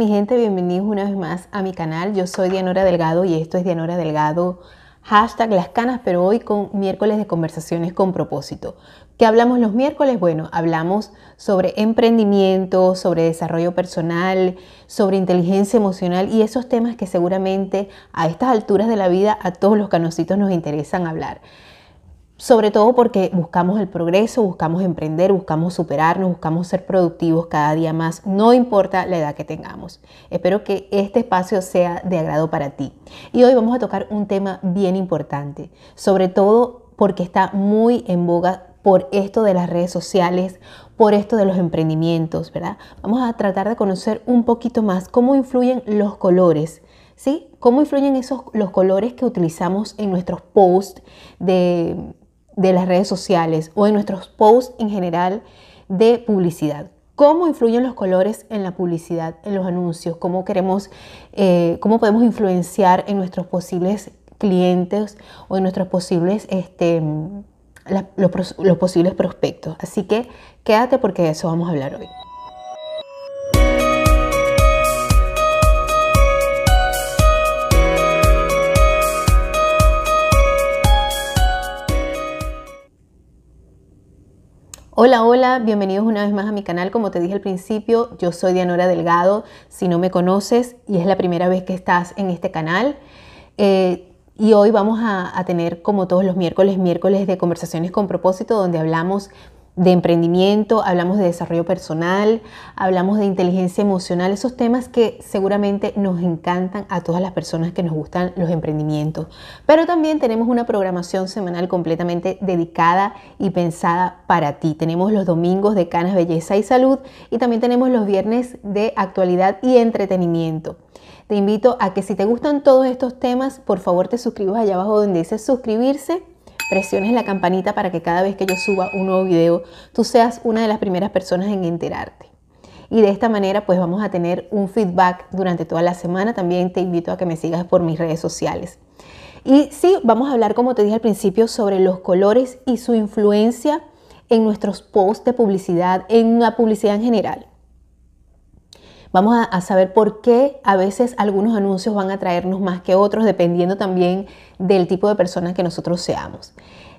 Mi gente, bienvenidos una vez más a mi canal. Yo soy Dianora Delgado y esto es Dianora Delgado, hashtag las canas, pero hoy con miércoles de conversaciones con propósito. ¿Qué hablamos los miércoles? Bueno, hablamos sobre emprendimiento, sobre desarrollo personal, sobre inteligencia emocional y esos temas que seguramente a estas alturas de la vida a todos los canositos nos interesan hablar sobre todo porque buscamos el progreso, buscamos emprender, buscamos superarnos, buscamos ser productivos cada día más, no importa la edad que tengamos. Espero que este espacio sea de agrado para ti. Y hoy vamos a tocar un tema bien importante, sobre todo porque está muy en boga por esto de las redes sociales, por esto de los emprendimientos, ¿verdad? Vamos a tratar de conocer un poquito más cómo influyen los colores, ¿sí? Cómo influyen esos los colores que utilizamos en nuestros posts de de las redes sociales o en nuestros posts en general de publicidad. ¿Cómo influyen los colores en la publicidad, en los anuncios? ¿Cómo queremos, eh, cómo podemos influenciar en nuestros posibles clientes o en nuestros posibles, este, los, posibles prospectos? Así que quédate porque de eso vamos a hablar hoy. Hola, hola, bienvenidos una vez más a mi canal. Como te dije al principio, yo soy Dianora Delgado. Si no me conoces y es la primera vez que estás en este canal, eh, y hoy vamos a, a tener, como todos los miércoles, miércoles de conversaciones con propósito, donde hablamos de emprendimiento, hablamos de desarrollo personal, hablamos de inteligencia emocional, esos temas que seguramente nos encantan a todas las personas que nos gustan los emprendimientos. Pero también tenemos una programación semanal completamente dedicada y pensada para ti. Tenemos los domingos de Canas Belleza y Salud y también tenemos los viernes de actualidad y entretenimiento. Te invito a que si te gustan todos estos temas, por favor te suscribas allá abajo donde dice suscribirse presiones la campanita para que cada vez que yo suba un nuevo video, tú seas una de las primeras personas en enterarte. Y de esta manera pues vamos a tener un feedback durante toda la semana. También te invito a que me sigas por mis redes sociales. Y sí, vamos a hablar, como te dije al principio, sobre los colores y su influencia en nuestros posts de publicidad, en la publicidad en general. Vamos a, saber por qué a veces algunos anuncios van a traernos más que otros, dependiendo también del tipo de persona que nosotros seamos.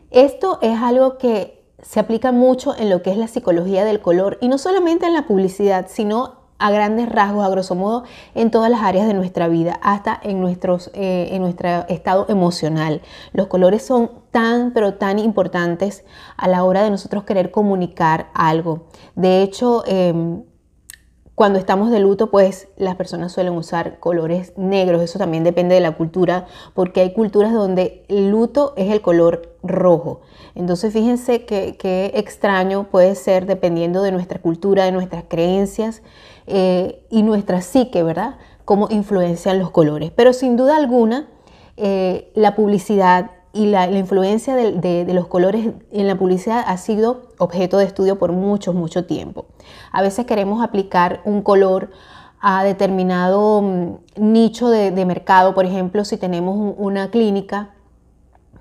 Esto es algo que se aplica mucho en lo que es la psicología del color y no solamente en la publicidad, sino a grandes rasgos, a grosso modo, en todas las áreas de nuestra vida, hasta en, eh, en nuestro estado emocional. Los colores son tan, pero tan importantes a la hora de nosotros querer comunicar algo. De hecho, em, cuando estamos de luto, pues las personas suelen usar colores negros. Eso también depende de la cultura, porque hay culturas donde el luto es el color rojo. Entonces fíjense qué extraño puede ser dependiendo de nuestra cultura, de nuestras creencias eh, y nuestra psique, ¿verdad? Cómo influencian los colores. Pero sin duda alguna, eh, la publicidad y la, influencia de, los colores en la publicidad ha sido objeto de estudio por mucho, mucho tiempo. A veces queremos aplicar un color a determinado mm, nicho de, mercado, por ejemplo, si tenemos una clínica,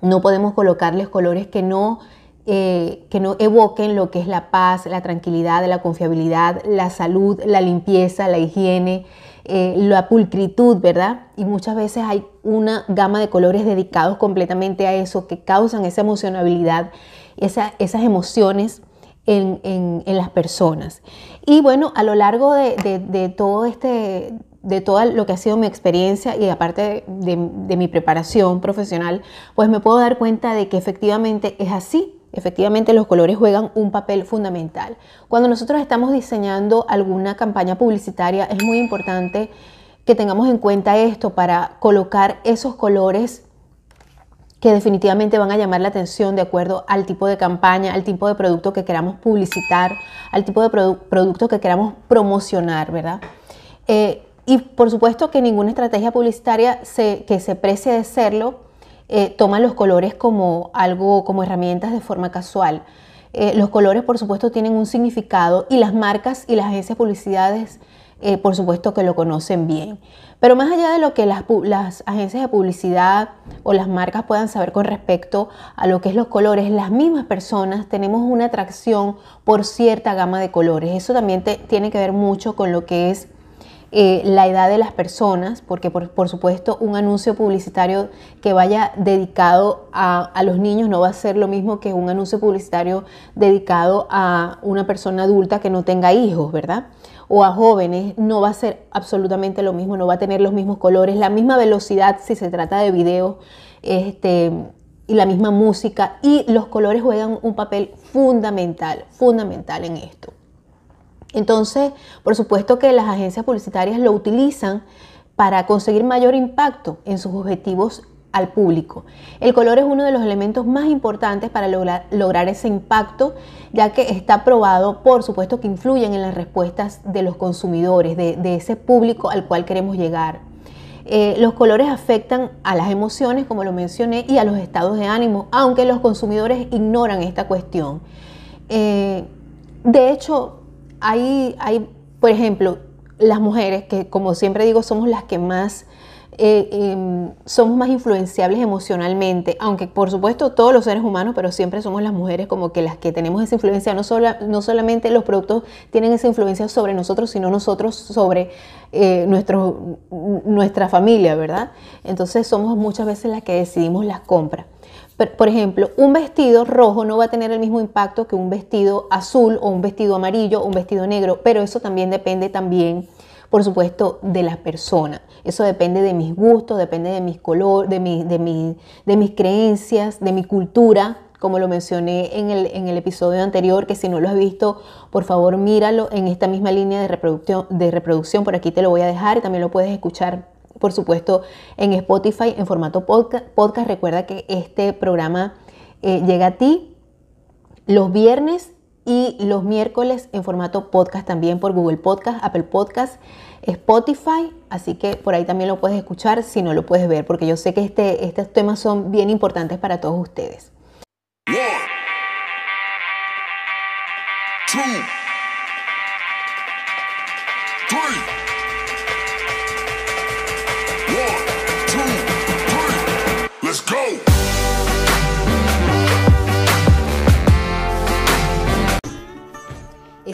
no podemos colocarles colores que no, eh, que no evoquen lo que es la paz, la tranquilidad, la confiabilidad, la salud, la limpieza, la higiene, eh, la pulcritud, ¿verdad? Y muchas veces hay una gama de colores dedicados completamente a eso, que causan esa emocionabilidad, esas emociones en, las personas. Y bueno, a lo largo de, todo este de todo lo que ha sido mi experiencia y aparte de, de mi preparación profesional, pues me puedo dar cuenta de que efectivamente es así. Efectivamente, los colores juegan un papel fundamental. Cuando nosotros estamos diseñando alguna campaña publicitaria, es muy importante que tengamos en cuenta esto para colocar esos colores que definitivamente van a llamar la atención de acuerdo al tipo de campaña, al tipo de producto que queramos publicitar, al tipo de producto que queramos promocionar, ¿verdad? Eh, y por supuesto que ninguna estrategia publicitaria que se precie de serlo eh, toman los colores como algo, como herramientas de forma casual. Eh, los colores, por supuesto, tienen un significado y las marcas y las agencias de publicidades, eh, por supuesto, que lo conocen bien. Pero más allá de lo que las, las, agencias de publicidad o las marcas puedan saber con respecto a lo que es los colores, las mismas personas tenemos una atracción por cierta gama de colores. Eso también tiene que ver mucho con lo que es eh, la edad de las personas, porque por, supuesto un anuncio publicitario que vaya dedicado a, los niños no va a ser lo mismo que un anuncio publicitario dedicado a una persona adulta que no tenga hijos, ¿verdad? O a jóvenes, no va a ser absolutamente lo mismo, no va a tener los mismos colores, la misma velocidad si se trata de videos, este, y la misma música, y los colores juegan un papel fundamental, fundamental en esto. Entonces, por supuesto que las agencias publicitarias lo utilizan para conseguir mayor impacto en sus objetivos al público. El color es uno de los elementos más importantes para lograr, ese impacto, ya que está probado, por supuesto, que influyen en las respuestas de los consumidores, de, ese público al cual queremos llegar. Eh, los colores afectan a las emociones, como lo mencioné, y a los estados de ánimo, aunque los consumidores ignoran esta cuestión. Eh, de hecho, hay, hay, por ejemplo, las mujeres, que como siempre digo, somos las que más eh, em, somos más influenciables emocionalmente, aunque por supuesto todos los seres humanos, pero siempre somos las mujeres como que las que tenemos esa influencia, no, no solamente los productos tienen esa influencia sobre nosotros, sino nosotros sobre eh, nuestro, nuestra familia, ¿verdad? Entonces somos muchas veces las que decidimos las compras. Por ejemplo, un vestido rojo no va a tener el mismo impacto que un vestido azul o un vestido amarillo o un vestido negro, pero eso también depende también, por supuesto, de la persona. Eso depende de mis gustos, depende de mis colores, de, de, de mis creencias, de mi cultura, como lo mencioné en el, en el, episodio anterior, que si no lo has visto, por favor míralo en esta misma línea de de reproducción, por aquí te lo voy a dejar y también lo puedes escuchar por supuesto, en Spotify en formato podcast. Recuerda que este programa eh, llega a ti los viernes y los miércoles en formato podcast también por Google Podcast, Apple Podcast, Spotify, así que por ahí también lo puedes escuchar si no lo puedes ver, porque yo sé que este, estos temas son bien importantes para todos ustedes.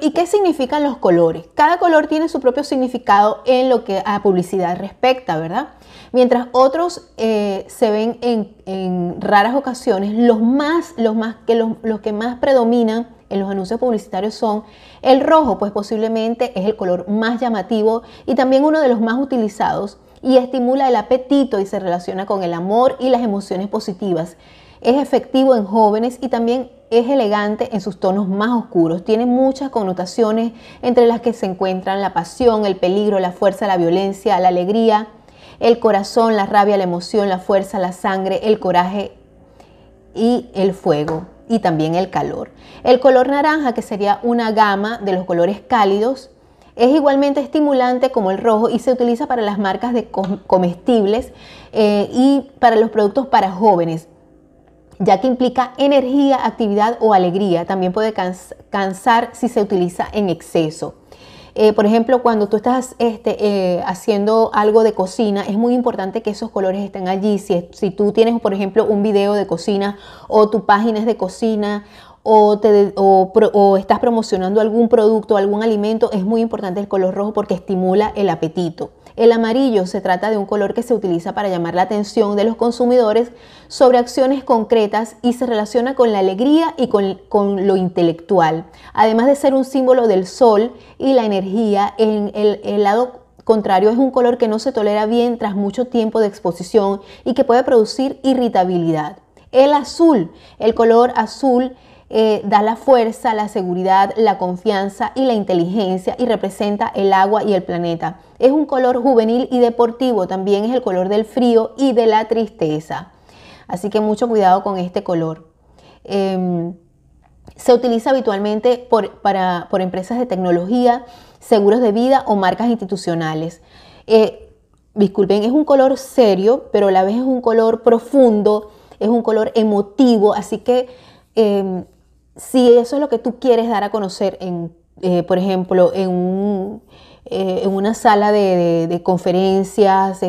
¿Y qué significan los colores? Cada color tiene su propio significado en lo que a publicidad respecta, ¿verdad? Mientras otros eh, se ven en, raras ocasiones, los, más, los, más, que los, que más predominan en los anuncios publicitarios son el rojo, pues posiblemente es el color más llamativo y también uno de los más utilizados y estimula el apetito y se relaciona con el amor y las emociones positivas. Es efectivo en jóvenes y también es elegante en sus tonos más oscuros. Tiene muchas connotaciones entre las que se encuentran la pasión, el peligro, la fuerza, la violencia, la alegría, el corazón, la rabia, la emoción, la fuerza, la sangre, el coraje y el fuego y también el calor. El color naranja, que sería una gama de los colores cálidos, es igualmente estimulante como el rojo y se utiliza para las marcas de comestibles eh, y para los productos para jóvenes, ya que implica energía, actividad o alegría. También puede cansar si se utiliza en exceso. Eh, por ejemplo, cuando tú estás este, eh, haciendo algo de cocina, es muy importante que esos colores estén allí. Si, si tú tienes, por ejemplo, un video de cocina o tu página es de cocina o, te, o, estás promocionando algún producto, algún alimento, es muy importante el color rojo porque estimula el apetito. El amarillo se trata de un color que se utiliza para llamar la atención de los consumidores sobre acciones concretas y se relaciona con la alegría y con, lo intelectual. Además de ser un símbolo del sol y la energía, en el, lado contrario es un color que no se tolera bien tras mucho tiempo de exposición y que puede producir irritabilidad. El azul, el color azul eh, da la fuerza, la seguridad, la confianza y la inteligencia y representa el agua y el planeta. Es un color juvenil y deportivo, también es el color del frío y de la tristeza. Así que mucho cuidado con este color. Em, se utiliza habitualmente por, para, por, empresas de tecnología, seguros de vida o marcas institucionales. Eh, disculpen, es un color serio, pero a la vez es un color profundo, es un color emotivo, así que em, si eso es lo que tú quieres dar a conocer, en, eh, por ejemplo, en, eh, en, una sala de, conferencias,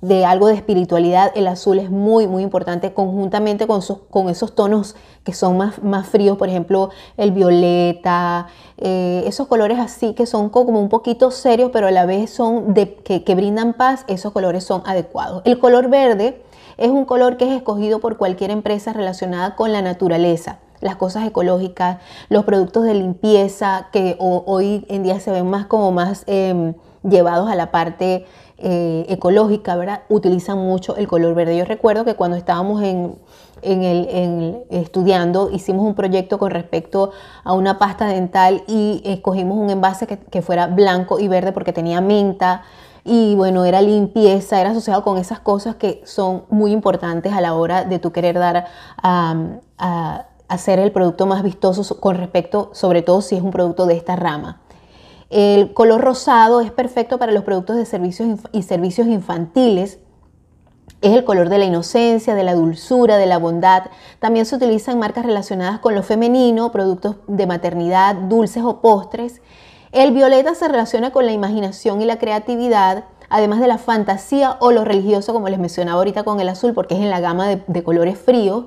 de algo de espiritualidad, el azul es muy, muy importante conjuntamente con, con esos tonos que son más, más fríos, por ejemplo, el violeta, eh, esos colores así que son como un poquito serios, pero a la vez son de, que, que brindan paz, esos colores son adecuados. El color verde es un color que es escogido por cualquier empresa relacionada con la naturaleza las cosas ecológicas, los productos de limpieza que hoy en día se ven más como más em, llevados a la parte eh, ecológica, ¿verdad? Utilizan mucho el color verde. Yo recuerdo que cuando estábamos en, el, estudiando, hicimos un proyecto con respecto a una pasta dental y escogimos un envase que, fuera blanco y verde porque tenía menta y bueno, era limpieza, era asociado con esas cosas que son muy importantes a la hora de tu querer dar a hacer el producto más vistoso con respecto, sobre todo si es un producto de esta rama. El color rosado es perfecto para los productos de servicios y servicios infantiles. Es el color de la inocencia, de la dulzura, de la bondad. También se utiliza en marcas relacionadas con lo femenino, productos de maternidad, dulces o postres. El violeta se relaciona con la imaginación y la creatividad, además de la fantasía o lo religioso, como les mencionaba ahorita con el azul, porque es en la gama de colores fríos.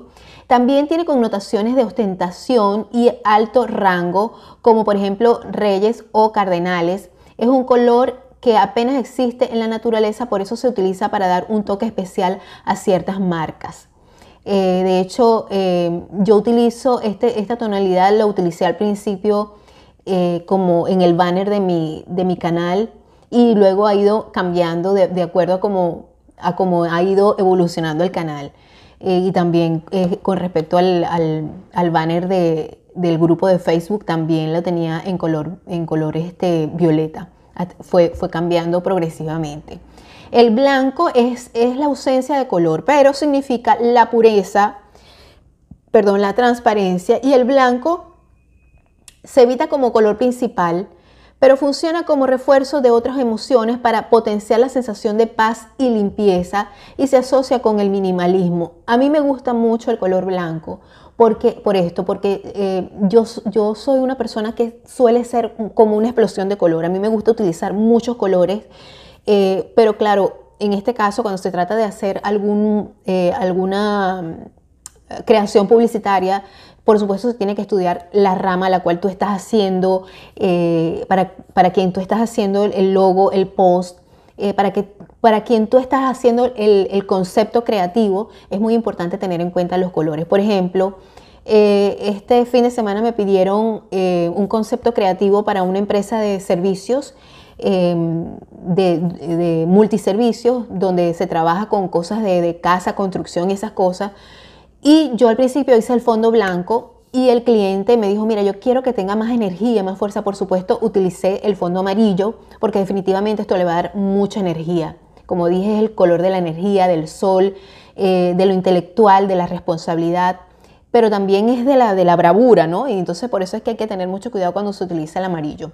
También tiene connotaciones de ostentación y alto rango, como por ejemplo reyes o cardenales. Es un color que apenas existe en la naturaleza, por eso se utiliza para dar un toque especial a ciertas marcas. Eh, de hecho, eh, yo utilizo este, esta tonalidad, la utilicé al principio eh, como en el banner de mi, de mi, canal y luego ha ido cambiando de, acuerdo a cómo a cómo ha ido evolucionando el canal. Eh, y también eh, con respecto al, banner del grupo de Facebook, también lo tenía en color, en color este, violeta. Fue, fue cambiando progresivamente. El blanco es, es la ausencia de color, pero significa la pureza, perdón, la transparencia. Y el blanco se evita como color principal pero funciona como refuerzo de otras emociones para potenciar la sensación de paz y limpieza y se asocia con el minimalismo. A mí me gusta mucho el color blanco porque, por esto, porque eh, yo, yo soy una persona que suele ser como una explosión de color. A mí me gusta utilizar muchos colores, eh, pero claro, en este caso, cuando se trata de hacer algún, eh, alguna mm, creación publicitaria, por supuesto, se tiene que estudiar la rama a la cual tú estás haciendo, eh, para, para, quien tú estás haciendo el logo, el post, eh, para, que, para quien tú estás haciendo el, concepto creativo, es muy importante tener en cuenta los colores. Por ejemplo, eh, este fin de semana me pidieron un concepto creativo para una empresa de servicios. Em, de, de, multiservicios donde se trabaja con cosas de, de casa, construcción y esas cosas. Y yo al principio hice el fondo blanco y el cliente me dijo, mira, yo quiero que tenga más energía, más fuerza. Por supuesto, utilicé el fondo amarillo porque definitivamente esto le va a dar mucha energía. Como dije, es el color de la energía, del sol, eh, de lo intelectual, de la responsabilidad, pero también es de la, de la bravura, ¿no? Y entonces por eso es que hay que tener mucho cuidado cuando se utiliza el amarillo.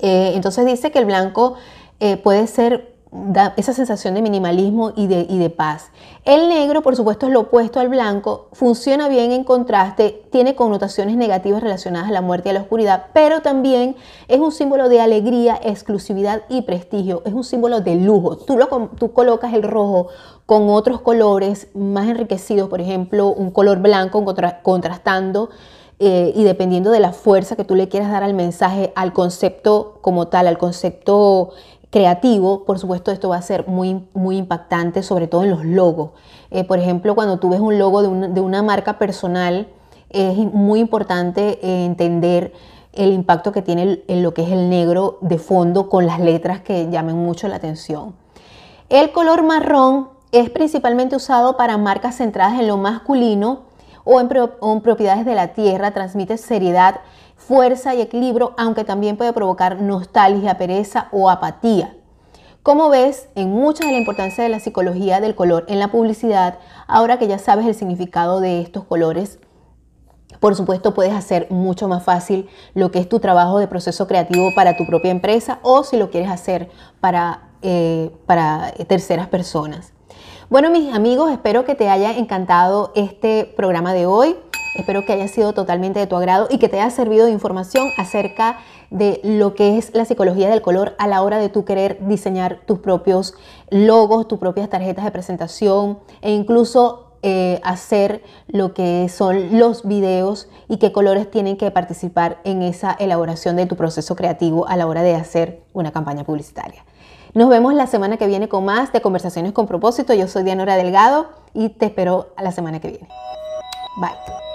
Eh, entonces dice que el blanco eh, puede ser da esa sensación de minimalismo y de, y de, paz. El negro, por supuesto, es lo opuesto al blanco, funciona bien en contraste, tiene connotaciones negativas relacionadas a la muerte y a la oscuridad, pero también es un símbolo de alegría, exclusividad y prestigio, es un símbolo de lujo. Tú, lo, tú colocas el rojo con otros colores más enriquecidos, por ejemplo, un color blanco contrastando. Eh, y dependiendo de la fuerza que tú le quieras dar al mensaje, al concepto como tal, al concepto creativo, por supuesto esto va a ser muy, muy impactante, sobre todo en los logos. Eh, por ejemplo, cuando tú ves un logo de una, marca personal, es muy importante eh, entender el impacto que tiene en lo que es el negro de fondo con las letras que llamen mucho la atención. El color marrón es principalmente usado para marcas centradas en lo masculino o en, propiedades de la tierra transmite seriedad, fuerza y equilibrio, aunque también puede provocar nostalgia, pereza o apatía. Como ves, en mucha de la importancia de la psicología del color en la publicidad, ahora que ya sabes el significado de estos colores, por supuesto, puedes hacer mucho más fácil lo que es tu trabajo de proceso creativo para tu propia empresa o si lo quieres hacer para, eh, para terceras personas. Bueno, mis amigos, espero que te haya encantado este programa de hoy. Espero que haya sido totalmente de tu agrado y que te haya servido de información acerca de lo que es la psicología del color a la hora de tú querer diseñar tus propios logos, tus propias tarjetas de presentación e incluso eh, hacer lo que son los videos y qué colores tienen que participar en esa elaboración de tu proceso creativo a la hora de hacer una campaña publicitaria. Nos vemos la semana que viene con más de Conversaciones con propósito. Yo soy Dianora Delgado y te espero a la semana que viene. Bye.